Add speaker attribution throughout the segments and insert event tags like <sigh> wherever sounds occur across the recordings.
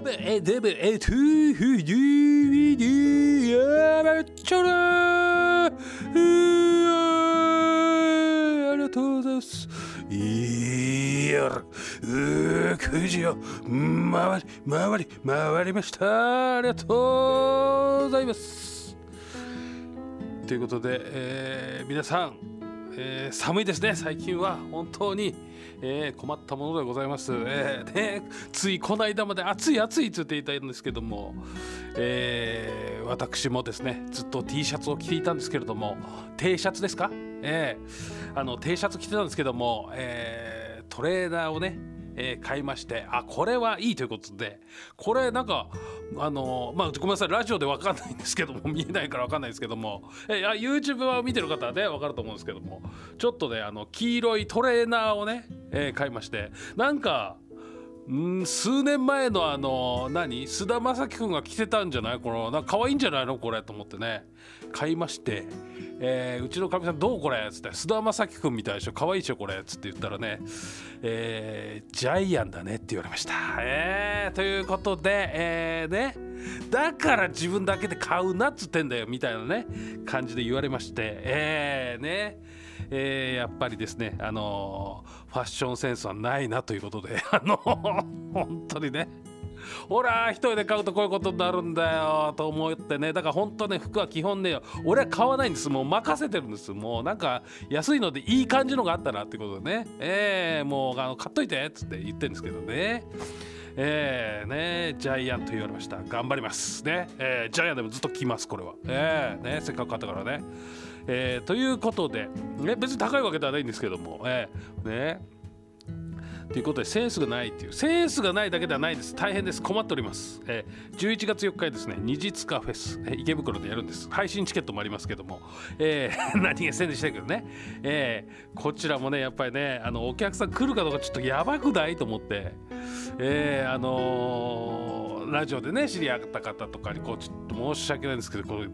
Speaker 1: ーベエデベエトゥーフディーディヤバチョラありがとうございますいやう9時を回り回り回りましたありがとうございますということで、えー、皆さん、えー、寒いですね。最近は本当に。えー、困ったものでございます、えーね、ついこの間まで暑い暑いって言っていたんですけども、えー、私もですねずっと T シャツを着ていたんですけれども T シャツですか、えー、あの T シャツ着てたんですけども、えー、トレーナーをねえー、買いましてあこれはいいということでこれなんかあの、まあごめんなさいラジオで分かんないんですけども <laughs> 見えないから分かんないですけども、えあ、YouTube は見てる方はね分かると思うんですけども。ちょっとねあの黄色いトレーナーをね、えー、買いまして。なんかん数年前のあの何？菅田将暉君が着てたんじゃない？このなんか可愛いんじゃないの？これと思ってね。買いまして、えー、うちのかみさんどうこれっつって菅田将暉君みたいでしょ可愛いいでしょこれっつって言ったらね、えー、ジャイアンだねって言われました。えー、ということで、えー、ねだから自分だけで買うなっつってんだよみたいなね感じで言われましてえー、ねえー、やっぱりですねあのファッションセンスはないなということであの本当にねほら一人で買うとこういうことになるんだよと思ってね。だから本当ね服は基本ね俺は買わないんですもう任せてるんです。もうなんか安いのでいい感じのがあったらってことでね。えー、もうあの買っといてっつって言ってるんですけどね。えー、ねジャイアンと言われました。頑張ります。ね、えー、ジャイアンでもずっと着ますこれは。えー、ねせっかく買ったからね。えー、ということで、ね、別に高いわけではないんですけども、えー、ね。ということでセンスがないっていう。センスがないだけではないです。大変です。困っております、えー、11月4日ですね。二つかフェス、えー、池袋でやるんです。配信チケットもありますけども、えー、<laughs> 何がせんでしたけどね、えー、こちらもねやっぱりねあのお客さん来るかどうかちょっとやばくないと思って。えー、あのーラジオでね知り合った方とかにこうちょっと申し訳ないんですけどこれ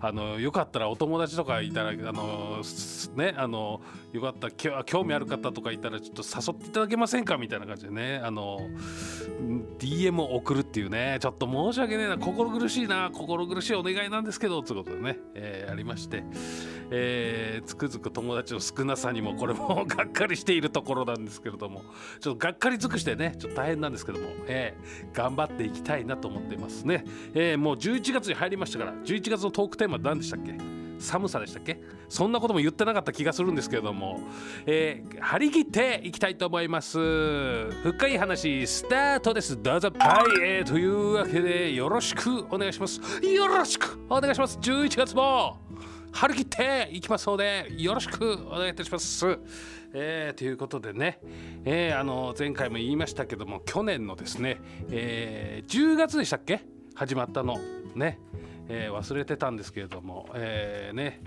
Speaker 1: あのよかったらお友達とかいたらあのねあのよかったら興味ある方とかいたらちょっと誘っていただけませんかみたいな感じでねあの DM を送るっていうねちょっと申し訳ないな心苦しいな心苦しいお願いなんですけどということでね、えー、ありまして、えー、つくづく友達の少なさにもこれも <laughs> がっかりしているところなんですけれどもちょっとがっかり尽くしてねちょっと大変なんですけども、えー、頑張っていきたいいなと思っていますね、えー、もう11月に入りましたから11月のトークテーマは何でしたっけ？寒さでしたっけ？そんなことも言ってなかった気がするんですけれども、えー、張り切っていきたいと思います。深い話スタートです。どうぞ。はい、えー、というわけでよろしくお願いします。よろしくお願いします。11月も張り切っていきますのでよろしくお願いいたします。えー、ということでね、えー、あの前回も言いましたけども去年のですね、えー、10月でしたっけ？始まったの。ね、え、忘れてたんですけれども、え、ね。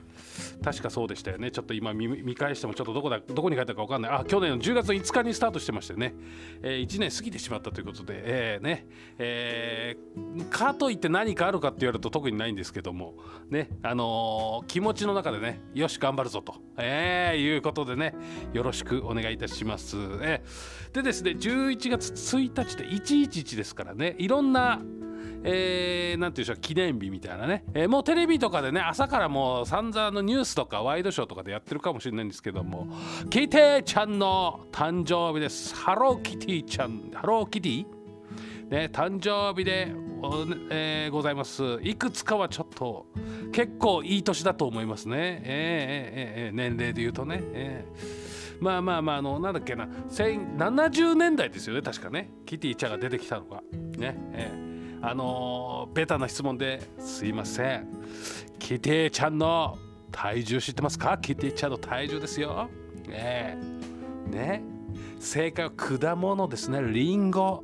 Speaker 1: 確かそうでしたよね。ちょっと今見返してもちょっとどこだどこに書いたか分かんない。あ去年の10月5日にスタートしてましてね、えー、1年過ぎてしまったということで、えー、ね。えー、かといって何かあるかって言われると特にないんですけどもね。あのー、気持ちの中でねよし頑張るぞと、えー、いうことでねよろしくお願いいたします、えー、でですね11月1日で111ですからねいろんなえー、なんていうでしょう記念日みたいなね、えー、もうテレビとかでね朝からもう散々のニュースとかワイドショーとかでやってるかもしれないんですけどもキティちゃんの誕生日です。ハローキティちゃんハローキティ？ね誕生日で、えー、ございます。いくつかはちょっと結構いい年だと思いますね。えー、えー、えー、年齢で言うとね、えー、まあまあまああのなんだっけな。70年代ですよね確かね。キティちゃんが出てきたのが。ねえー。あのー、ベタな質問ですいません。キティちゃんの体重知ってますか？キティちゃんの体重ですよ。ねね正解は果物ですね。リンゴ。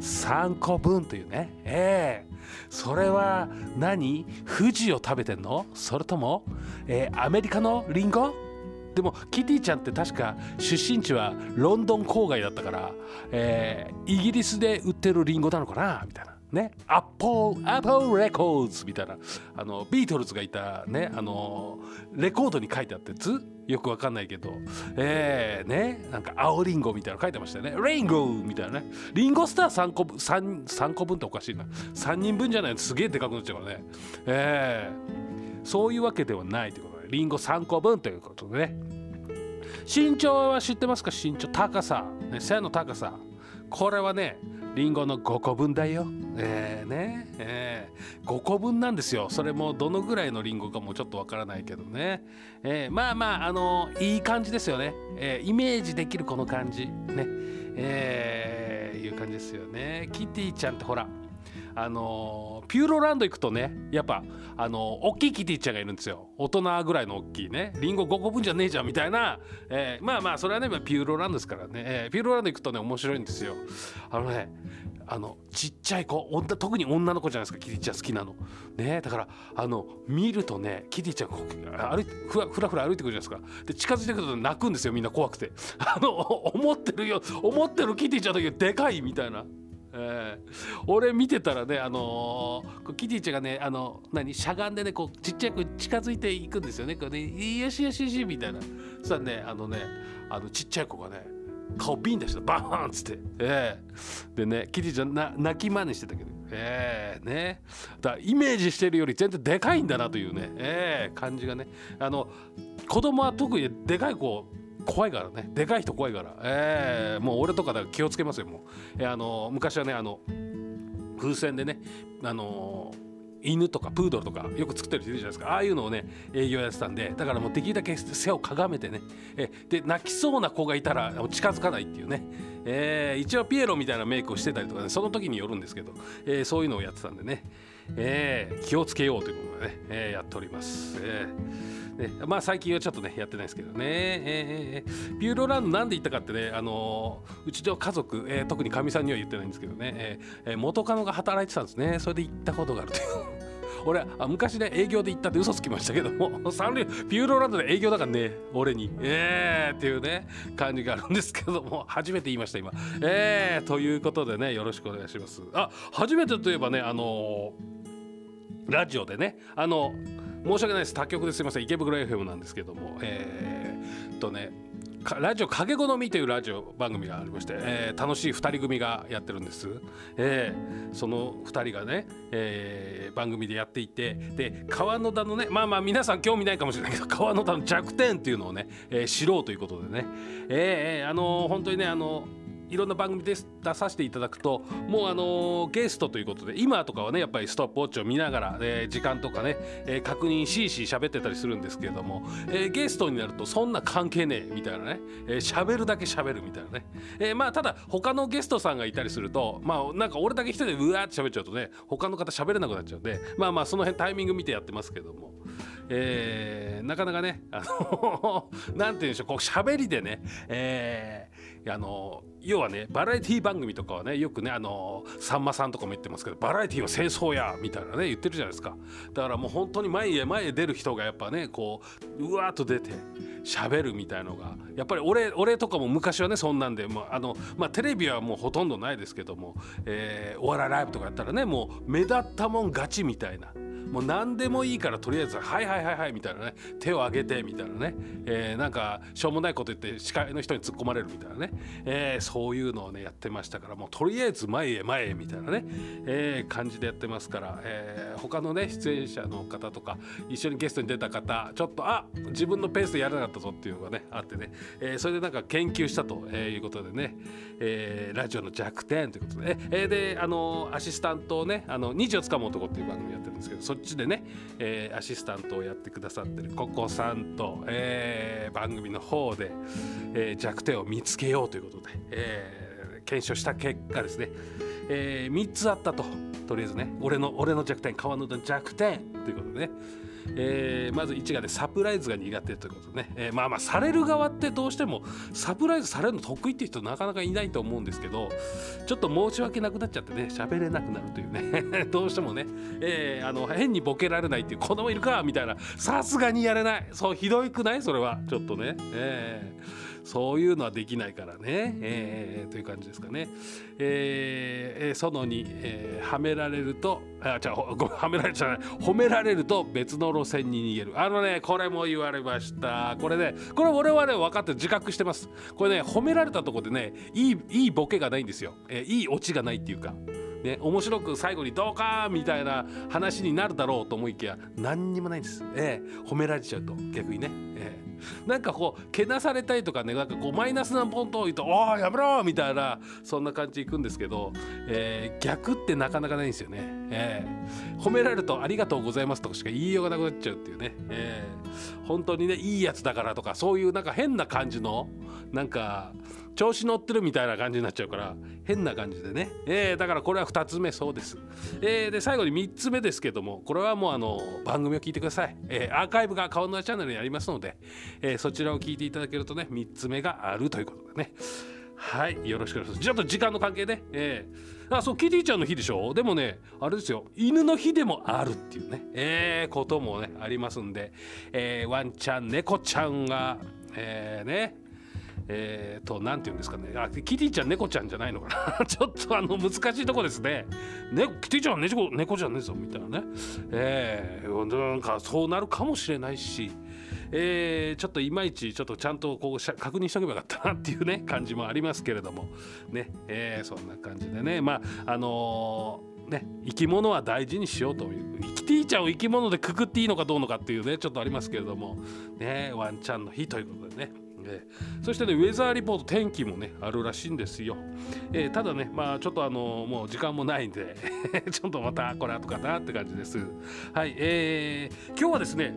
Speaker 1: 3個分というね。ええ。それは何？富士を食べてんの？それとも、えー、アメリカのリンゴ？でもキティちゃんって確か出身地はロンドン郊外だったから、えー、イギリスで売ってるリンゴなのかな？みたいな。ねアッポーアッポーレコーズみたいなあのビートルズがいたねあのレコードに書いてあったやつよくわかんないけどえー、ねなんか青リンゴみたいなの書いてましたよね。レインゴーみたいなね。リンゴスター3個分 3, 3個分っておかしいな。3人分じゃないすげえでかくなっちゃうからね。えー、そういうわけではないということでリンゴ3個分ということでね。身長は知ってますか？身長高さ、ね、背の高さ。これはねリンゴの5個分だよ。えー、ね、えー、5個分なんですよ。それもどのぐらいのリンゴかもちょっとわからないけどね。えー、まあまあ、あのいい感じですよね。えー、イメージできるこの感じ。ね。えー、いう感じですよね。キティちゃんってほら、あのピューロランド行くとねやっぱあの大きいキティちゃんがいるんですよ。大人ぐらいの大きいね。リンゴ5個分じゃねえじゃんみたいな、えー、まあまあそれはねピューロランドですからね、えー、ピューロランド行くとね面白いんですよ。あのねあのちっちゃい子女特に女の子じゃないですかキティちゃん好きなの。ねだからあの見るとねキティちゃん歩ふらふらふら歩いてくるじゃないですか。で近づいてくると泣くんですよみんな怖くて。あの思ってるよ思ってるキティちゃんだけでかいみたいな。えー、俺見てたらね、あのー、キティちゃんがね、あの何しゃがんでねこうちっちゃく近づいていくんですよね。これねよしよしよしみたいな。そしたらねあのねあのちっちゃい子がね顔ビン出してバーンっつって、えー、でねキティちゃんな泣き真似してたけど。えー、ねだイメージしてるより全然でかいんだなというね、えー、感じがねあの子供は特にでかい子怖いからね。でかい人怖いから。えー、もう俺とかだ気をつけますよもう、えー、あの昔はねあの風船でねあの犬とかプードルとかよく作ってる人いるじゃないですか。ああいうのをね営業やってたんで。だからもうできるだけ背をかがめてね。えで泣きそうな子がいたら近づかないっていうね、えー、一応ピエロみたいなメイクをしてたりとかねその時によるんですけど、えー、そういうのをやってたんでね、えー、気をつけようということでね、えー、やっております。えーね、まあ最近はちょっとねやってないですけどね、えー、ピューロランドなんで行ったかってね、あのー、うちの家族、えー、特にかみさんには言ってないんですけどね、えー、元カノが働いてたんですねそれで行ったことがあるという。俺あ昔ね営業で行ったって嘘つきましたけども <laughs> サンリオピューロランドで営業だからね俺に。ええー、っていうね感じがあるんですけども初めて言いました今。ええー、ということでねよろしくお願いします。あ初めてといえばねあのー、ラジオでねあの申し訳ないです。他局ですいません。池袋 FM なんですけどもえー、っとねラジオ「影好み」というラジオ番組がありまして、えー、楽しい2人組がやってるんです、えー、その2人がね、えー、番組でやっていてで川野田のねまあまあ皆さん興味ないかもしれないけど川野田の弱点っていうのをね、えー、知ろうということでね。えー、あのー、本当にねあのーいろんな番組で出させていただくともうあのゲストということで今とかはねやっぱりストップウォッチを見ながら、え、時間とかね、え、確認しいし喋ってたりするんですけれども、え、ゲストになるとそんな関係ねえみたいなね喋、えー、るだけ喋るみたいなね、え、まあただ他のゲストさんがいたりするとまあなんか俺だけ一人でうわーって喋っちゃうとね他の方喋れなくなっちゃうんでまあまあその辺タイミング見てやってますけども。えー、なかなかねあの <laughs> なんて言うんでしょうこう喋りでね、えー、あの要はねバラエティ番組とかはねよくねあのさんまさんとかも言ってますけどバラエティは戦争やみたいなね言ってるじゃないですか。だからもう本当に前へ前へ出る人がやっぱねこううわーっと出て喋るみたいのがやっぱり俺俺とかも昔はねそんなんで、まああのまあ、テレビはもうほとんどないですけども、えー、お笑いライブとかやったらねもう目立ったもん勝ちみたいな。もう何でもいいからとりあえず「はいはいはいはい」みたいなね手を挙げてみたいなね、えー、なんかしょうもないこと言って司会の人に突っ込まれるみたいなね、えー、そういうのをねやってましたからもうとりあえず前へ前へみたいなね、えー、感じでやってますから、えー、他のね出演者の方とか一緒にゲストに出た方ちょっとあ自分のペースでやらなかったぞっていうのがねあってね、えー、それでなんか研究したということでね、えー、ラジオの弱点ということで、ねえー、であのアシスタントをね「あの虹をつかむ男」っていう番組やってるんですけどそっちでね、えー、アシスタントをやってくださってるココさんと、えー、番組の方で、えー、弱点を見つけようということで、え、え検証した結果ですね、えー、3つあったと。とりあえずね俺の俺の弱点川野の弱点。ということでね。えー、まず1がねサプライズが苦手ということでね、えー、まあまあされる側ってどうしてもサプライズされるの得意っていう人なかなかいないと思うんですけどちょっと申し訳なくなっちゃってね喋れなくなるというね。<laughs> どうしてもね、えー、あの変にボケられないっていう子供いるかみたいな。さすがにやれない。そうひどいくない？それは。ちょっとね、えーそういうのはできないからね、えー、という感じですかね。えー、その2、えー、はめられるとあじゃはめられちゃない。褒められると別の路線に逃げる。あのねこれも言われました。これねこれ俺はね分かって自覚してます。これね褒められたとこでねいいいいボケがないんですよ、えー、いいオチがないっていうか。ね、面白く最後に「どうか!」みたいな話になるだろうと思いきや何にもないんです、えー、褒められちゃうと逆にね、えー、なんかこうけなされたいとかねなんかこうマイナスなポンと言うと「おーやめろ!」みたいなそんな感じいくんですけど、えー、逆ってなかなかないんですよね、えー、褒められると「ありがとうございます」とかしか言いようがなくなっちゃうっていうね、えー、本当にねいいやつだからとかそういうなんか変な感じのなんか調子乗ってるみたいな感じになっちゃうから変な感じでね、えー、だからこれは2つ目そうです、えー、で最後に3つ目ですけどもこれはもうあの番組を聞いてください、えー、アーカイブが顔のチャンネルにありますので、えー、そちらを聞いていただけるとね3つ目があるということでね。はいよろしくお願いします。ちょっと時間の関係ねえー、あそうキティちゃんの日でしょ？でもねあれですよ。犬の日でもあるっていうねえー、こともねありますんで、えー、ワンちゃん猫ちゃんがえー、ねえー、と何て言うんですかね。あキティちゃん猫ちゃんじゃないのかな。<laughs> ちょっとあの難しいとこですね。ねキティちゃん猫猫じゃねえぞみたいなね。えー、なんかそうなるかもしれないし。えー、ちょっといまいちちょっとちゃんとこう確認しとけばよかったなっていうね感じもありますけれども。ね、えー、そんな感じでね。まああのーね、生き物は大事にしようという。生きていちゃんを生き物でくくっていいのかどうのかっていうねちょっとありますけれども。ねワンちゃんの日ということでね。えー、そしてねウェザーリポート天気もねあるらしいんですよ、えー、ただねまあちょっとあのもう時間もないんで <laughs> ちょっとまたこれ後かなって感じです。はいえー、今日はですね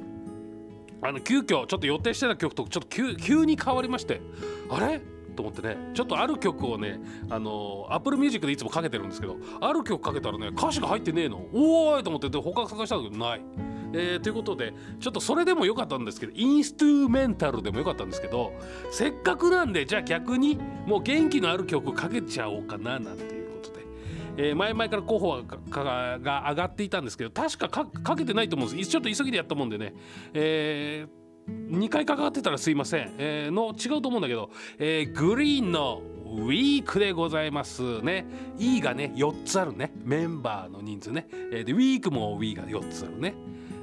Speaker 1: あの急遽ちょっと予定してた曲とちょっと急急に変わりましてあれ？と思ってねちょっとある曲をねあのアップルミュージックでいつもかけてるんですけどある曲かけたらね歌詞が入ってねえの。おーいと思ってで他探したんだけどない。えー、ということでちょっとそれでもよかったんですけどインストゥーメンタルでもよかったんですけどせっかくなんでじゃあ逆にもう元気のある曲かけちゃおうかななんていうことで。えー、前々から候補がが上がっていたんですけど確かかけてないと思うんです。ちょっと急ぎでやったもんでね、えー、2回かかってたらすいません、えー、の違うと思うんだけど、えー、グリーンのウィークでございますね。E がね4つあるね。メンバーの人数ね、えー、でウィークも w が4つあるね。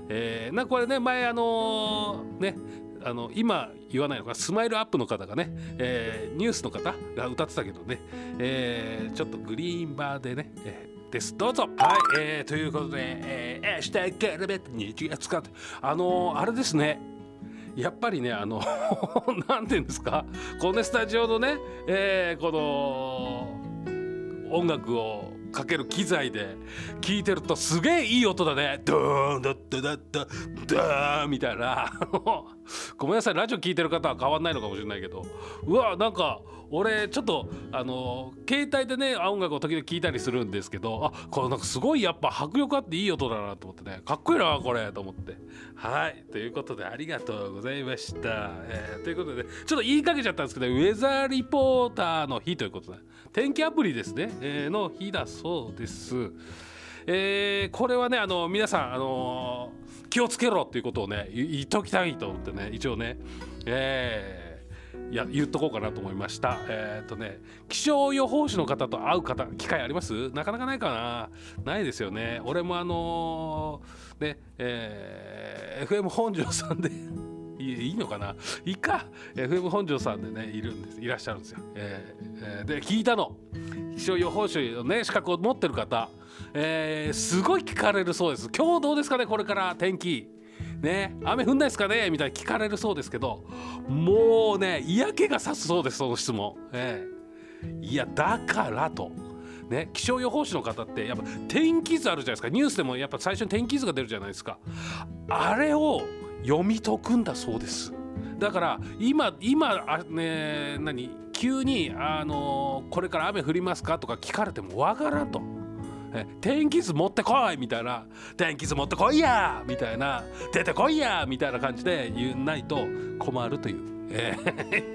Speaker 1: えー、なこれね前あのー、ねあの今言わないのかスマイルアップの方がね、えー、ニュースの方が歌ってたけどね、えー、ちょっとグリーンバーでね、えー、です。どうぞ。はい、えー、ということで「えー、してけるべ日月か」あのー、あれですね。やっぱりねあの <laughs> なんていうんですか。この、スタジオのね、えー、この音楽をかける機材で聞いてるとすげえいい音だね。ドーンダッダダッダダーンみたいな。ごめんなさいラジオ聞いてる方は変わんないのかもしれないけど。うわなんか俺ちょっとあの携帯でね音楽を時々聞いたりするんですけどあこれなんかすごいやっぱ迫力あっていい音だなと思ってね。かっこいいなこれと思って。はい。ということでありがとうございました、えー、ということでちょっと言いかけちゃったんですけどウェザーリポーターの日ということで天気アプリですね、えー、の日だそうです。えー、これはねあの皆さん、あのー、気をつけろっていうことをね言っときたいと思ってね一応ね、えー、いや言っとこうかなと思いました。えっ、とね気象予報士の方と会う方機会あります？なかなかないかな。ないですよね。俺もあのー、ねえー、FM 本庄さんでいいのかな？いいか。FM 本庄さんでねいるんです。いらっしゃるんですよ、えーえー、で聞いたの。気象予報士のね資格を持ってる方、えー、すごい聞かれるそうです。今日どうですかねこれから。天気。ね。雨降んないですかね？みたいに聞かれるそうですけどもうね嫌気がさすそうですその質問、えー、いやだからと。ね、気象予報士の方ってやっぱ天気図あるじゃないですか。ニュースでもやっぱ最初に天気図が出るじゃないですか。あれを読み解くんだそうです。だから今今あね何？急にあのこれから雨降りますか？とか聞かれてもわからんと。天気図持ってこいみたいな天気図持ってこいやみたいな出てこいやみたいな感じで言わないと困るという、え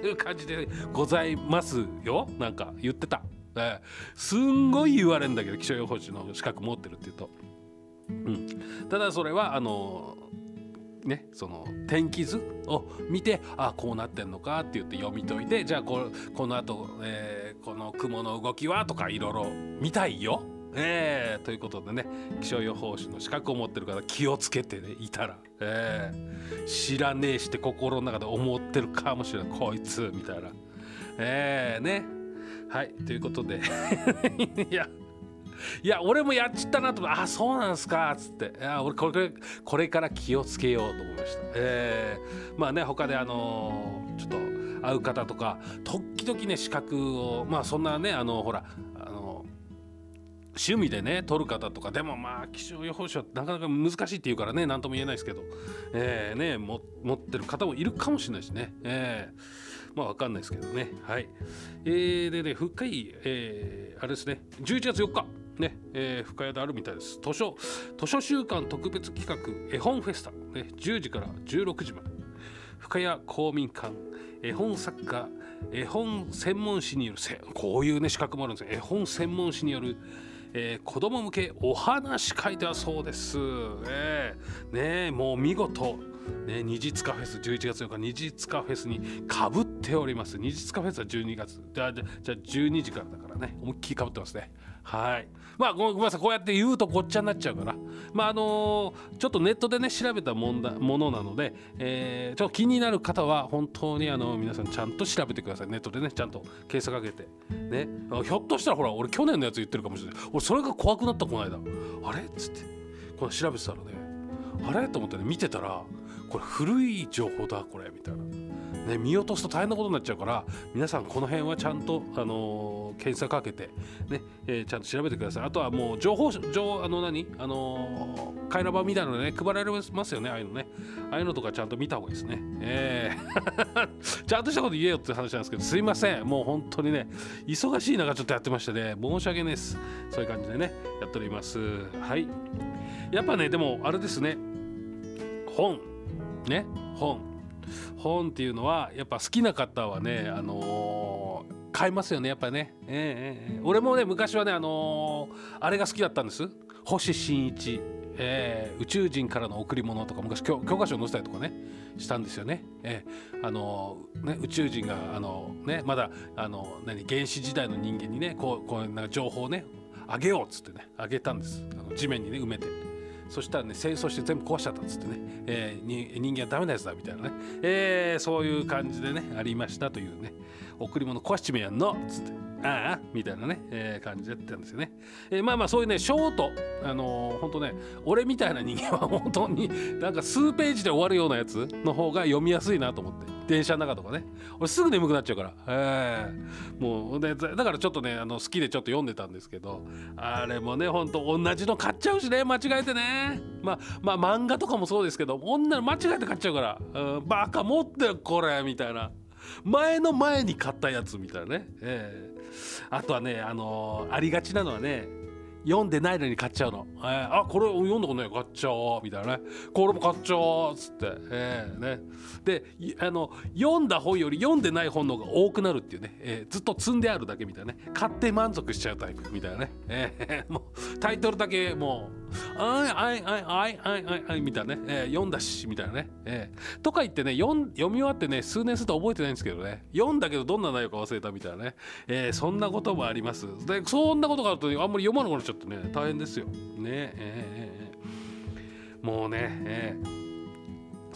Speaker 1: ー、感じでございますよ。なんか言ってた、えー、すんごい言われるんだけど気象予報士の資格持ってるって言うと、うん、ただそれはあのねその天気図を見てあこうなってんのかって言って読み解いてじゃあここのあと、えー、この雲の動きはとかいろいろ見たいよ。え。ー、ということでね気象予報士の資格を持ってる方気をつけて、ね、いたら、えー、知らねえして心の中で思ってるかもしれない。こいつみたいな。えー、ね。はい。ということで。<laughs> いや。いや俺もやっちったなと思って。あそうなんすか。っつって。いや俺これこれから気をつけようと思いました。えー、まあね他であのー、ちょっと会う方とか時々ね資格をまあそんなねあのほら趣味でね取る方とかでもまあ気象予報士はなかなか難しいっていうからね何とも言えないですけど、えー、ね持ってる方もいるかもしれないしね、えー、まあ分かんないですけどねはい。えー、でね深い、えー、あれですね11月4日ね、えー、深谷であるみたいです。図書図書週間特別企画絵本フェスタ、ね、10時から16時まで。深谷公民館絵本作家絵本専門誌によるこういうね資格もあるんです絵本専門誌によるえー、子供向けお話会だそうです。え。ー、ねもう見事。ね、二次カフェス11月4日二次カフェスにかぶっております。二次カフェスは12月。じゃあじゃあ12時からだからね。思いっきりかぶってますね。はい。まあごめんなさい。こうやって言うとごっちゃになっちゃうから。まああのー、ちょっとネットでね調べたもんだものなので、えー、ちょっと気になる方は本当にあの皆さんちゃんと調べてください。ネットでねちゃんと検索かけて。ね。ひょっとしたらほら俺去年のやつ言ってるかもしれない。俺それが怖くなったこの間。あれ？っつって。この調べてたらねあれ？と思ってね見てたらこれ古い情報だこれみたいな。ね、見落とすと大変なことになっちゃうから皆さんこの辺はちゃんと、あのー、検索かけてね、えー、ちゃんと調べてください。あとはもう情報情あの何？あのー、回覧板みたいなのね配られますよねああいうのね。ああいうのとかちゃんと見た方がいいですね。えー。<laughs> ちゃんとしたこと言えよって話なんですけどすいません。もう本当にね忙しい中ちょっとやってましてね申し訳ないです。そういう感じでねやっております。はい。やっぱねでもあれですね。本。ね。本。本っていうのはやっぱ好きな方はねあのー、買いますよねやっぱね、えー、えー、俺もね昔はねあのー、あれが好きだったんです。星新一。えー、宇宙人からの贈り物とか昔教科書を載せたりとかねしたんですよね。えー、あのね宇宙人があの、ね、まだあの何原始時代の人間にねこうこうなんか情報をねあげようっつってねあげたんです。あの地面にね埋めて。そしたらね清掃して全部壊しちゃったっつってね、えー、人間はダメなやつだみたいなね、えー、そういう感じでねありましたというね。贈り物壊しちめやんのっつって。ああみたいなね、えー、感じでやったんですよね、えー、まあまあそういうねショートあのー、本当ね俺みたいな人間は本当になんか数ページで終わるようなやつの方が読みやすいなと思って。電車の中とかね。俺すぐ眠くなっちゃうから。えー、もうでだからちょっとねあの好きでちょっと読んでたんですけどあれもねほんと同じの買っちゃうしね間違えてね。まあまあ漫画とかもそうですけど女の間違えて買っちゃうから、うん、バカ持ってよこれみたいな。前の前に買ったやつみたいなね、えー、あとはねあのー、ありがちなのはね読んでないのに買っちゃうの。えー、あこれ読んだことない買っちゃおう。みたいなね。これも買っちゃおうっつって、えーね、であの読んだ本より読んでない本の方が多くなるっていうね、えー、ずっと積んであるだけみたいなね。買って満足しちゃうタイプ。みたいなね、えー、<laughs> もうタイトルだけもう「あいあいあいあいあいあいあい」みたいなね、えー、読んだしみたいなね、えー、とか言ってね読読み終わってね数年すると覚えてないんですけどね。読んだけどどんな内容か忘れたみたいなね、えー、そんなこともあります。でそんなことがあるとあんまり読まなくなっちゃってね大変ですよ。ねえー、もうね、えー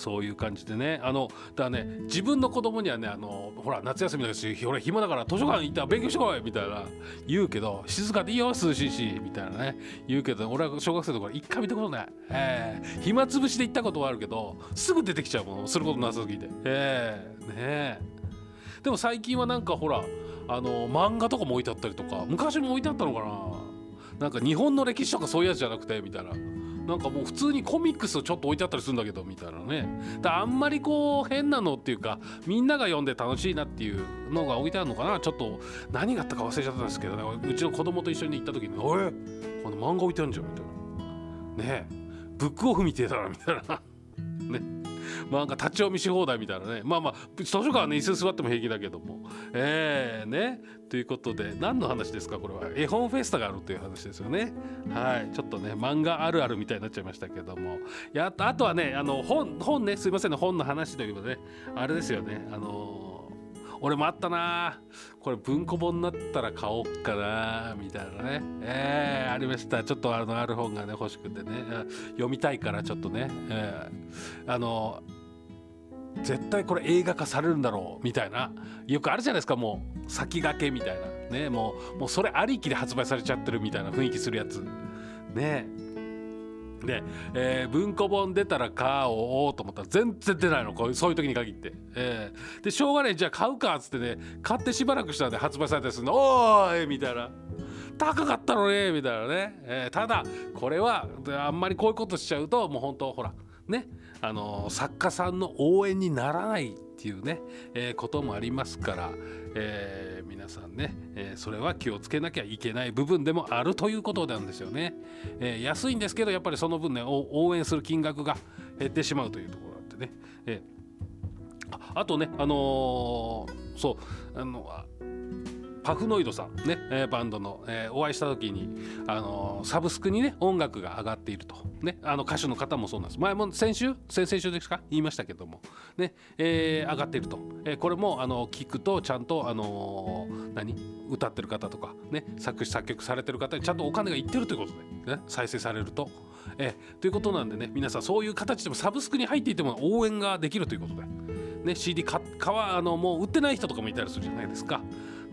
Speaker 1: そういう感じでね。あのだね自分の子供にはねあのほら夏休みだし俺暇だから図書館行ったら勉強してこいみたいな言うけど静かでいいよ涼しいしみたいなね言うけど俺は小学生の頃一回見たことない、えー、暇つぶしで行ったことはあるけどすぐ出てきちゃうもんすることなさすぎて。えー、ねでも最近はなんかほらあの漫画とかも置いてあったりとか昔も置いてあったのかな。なんか日本の歴史とかそういうやつじゃなくてみたいな。なんかもう普通にコミックスちょっと置いてあったりするんだけどみたいなね。だあんまりこう変なのっていうかみんなが読んで楽しいなっていうのが置いてあるのかな。ちょっと何があったか忘れちゃったんですけどね。うちの子供と一緒に行った時に「おいこの漫画置いてあるんじゃん」みたいなねブックオフみてえだなみたいな。<laughs> ね。漫画立ち読みし放題みたいなね。まあまあ図書館はね椅子座っても平気だけども。えー、ね。ということで何の話ですか？これは。絵本フェスタがあるという話ですよね。はい。ちょっとね漫画あるあるみたいになっちゃいましたけども。やあとはねあの本本ねすいませんね本の話ということで、ね、あれですよね。あの俺もあったな。これ文庫本になったら買おうかなみたいなね。えー、ありました。ちょっとあのある本がね欲しくてね。読みたいからちょっとね、えー、あの絶対これ映画化されるんだろうみたいな。よくあるじゃないですかもう先駆けみたいな。ねもうもうそれありきで発売されちゃってるみたいな雰囲気するやつ。ね。えで、えー、文庫本出たら買おうと思ったら全然出ないのこういうそういう時に限って、えー、でしょうがないじゃあ買うかっつってね買ってしばらくしたんで発売されたりするのおーいみたいな。高かったのねみたいなね、えー、ただこれはあんまりこういうことしちゃうともう本当ほらね。あの作家さんの応援にならないっていうね、えー、こともありますから、えー、皆さんね、えー、それは気をつけなきゃいけない部分でもあるということなんですよね。え安いんですけどやっぱりその分ね応援する金額が減ってしまうというところがあってね。えあとねあのそうあのパフノイドさんね、えー、バンドの、えー、お会いした時に、あのー、サブスクにね音楽が上がっていると、ね、あの歌手の方もそうなんです。前も先週？先々週ですか？言いましたけども、ねえー、上がっていると、えー、これもあの聞くとちゃんと、あのー、何？歌ってる方とか、ね、作詞作曲されてる方にちゃんとお金がいってるということで、ね、再生されると。えー、ということなんでね皆さんそういう形でもサブスクに入っていても応援ができるということで、ね、CD かかあのもう売ってない人とかもいたりするじゃないですか。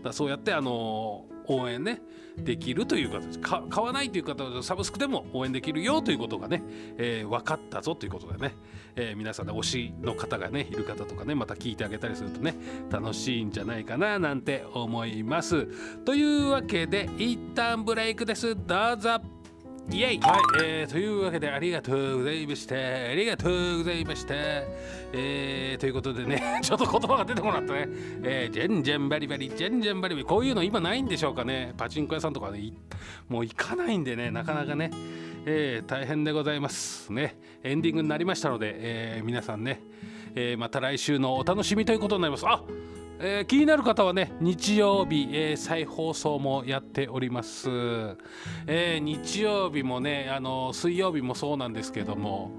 Speaker 1: だそうやってあの応援ねできるという形。か買わないという方はサブスクでも応援できるよということがね、えー、分かったぞということでね、えー、皆さんで推しの方がねいる方とかねまた聞いてあげたりするとね楽しいんじゃないかななんて思います。というわけで一旦ブレイクです。どうぞ。イエイはい、えー、というわけでありがとうございましたありがとうございましたえー、ということでね <laughs> ちょっと言葉が出てこなかったねえー、じゃんじゃんバリバリじゃんじゃんバリバリこういうの今ないんでしょうかね。パチンコ屋さんとかねもう行かないんでねなかなかねえー、大変でございますね。エンディングになりましたので、えー、皆さんね、えー、また来週のお楽しみということになります。あえー、気になる方はね日曜日、えー、再放送もやっております、えー、日曜日もねあの水曜日もそうなんですけども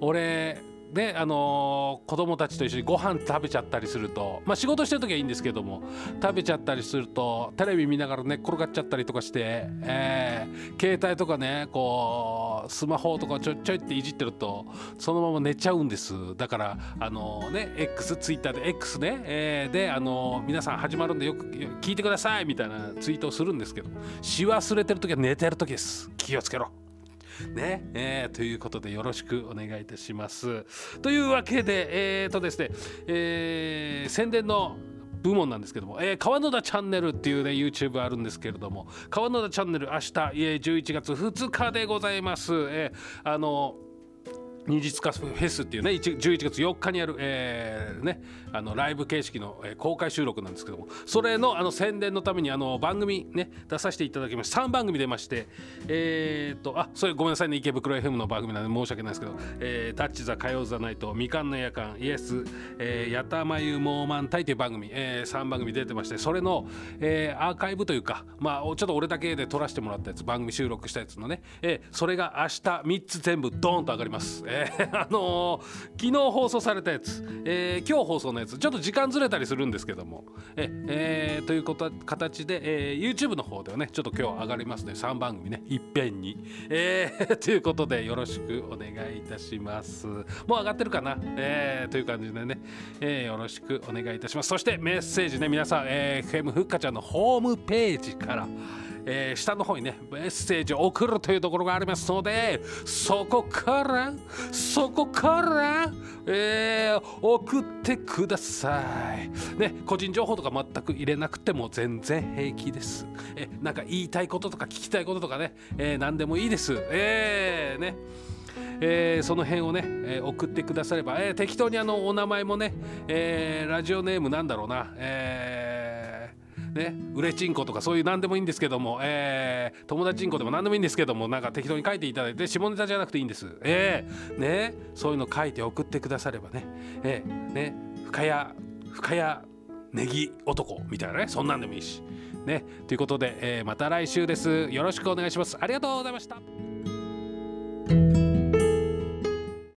Speaker 1: 俺であのー、子供たちと一緒にご飯食べちゃったりするとまあ仕事してる時はいいんですけども食べちゃったりするとテレビ見ながら寝っ転がっちゃったりとかして、えー、携帯とかねこうスマホとかちょちょいっていじってるとそのまま寝ちゃうんです。だからあのー、ね X ツイッターで X ね、えー、であの皆さん始まるんでよく聞いてくださいみたいなツイートをするんですけどし忘れてる時は寝てる時です。気をつけろ。ね、えー、ということでよろしくお願いいたします。というわけで、えーとですね、えー、宣伝の部門なんですけども、えー、川野田チャンネルっていうね YouTube あるんですけれども川野田チャンネル明日、えー、11月2日でございます。えー、あの二日フェスっていうね11月4日にある、えー、ね、あのライブ形式の、えー、公開収録なんですけどもそれのあの宣伝のためにあの番組ね出させていただきまして3番組出ましてえー、とあそれごめんなさいね池袋 FM の番組なんで申し訳ないですけど「えー、タッチ・ザ・火曜ザ・ナイト」「みかんの夜間」「イエス」えー「やたまゆモーマンタイ」という番組、えー、3番組出てましてそれの、えー、アーカイブというかまあちょっと俺だけで撮らせてもらったやつ番組収録したやつのね、えー、それが明日3つ全部ドーンと上がります。えー、<laughs> あのー、昨日放送されたやつ、えー、今日放送のやつ。ちょっと時間ずれたりするんですけども。え、えー、ということ形で、えー、YouTube の方ではねちょっと今日上がりますね。3番組ね。いっぺんに、えー、<laughs> ということでよろしくお願いいたします。もう上がってるかな、えー、という感じでね、えー、よろしくお願いいたします。そしてメッセージね皆さん、えー、FM ふっかちゃんのホームページからえー、下の方にねメッセージを送るというところがありますのでそこからそこから、えー、送ってください、ね、個人情報とか全く入れなくても全然平気です、えなんか言いたいこととか聞きたいこととかね、えー、何でもいいです。えー、ね。えー、その辺をね、えー、送ってくだされば、えー、適当にあのお名前もね、え、ラジオネームなんだろうな、えーね売れちんことかそういう何でもいいんですけども、えー、友達んこでも何でもいいんですけどもなんか適当に書いていただいて下ネタじゃなくていいんです。えー、ねそういうの書いて送ってくださればね。えー、ね深谷深谷ネギ男みたいなねそんなんでもいいし。ねということで、えー、また来週です。よろしくお願いします。ありがとうございました。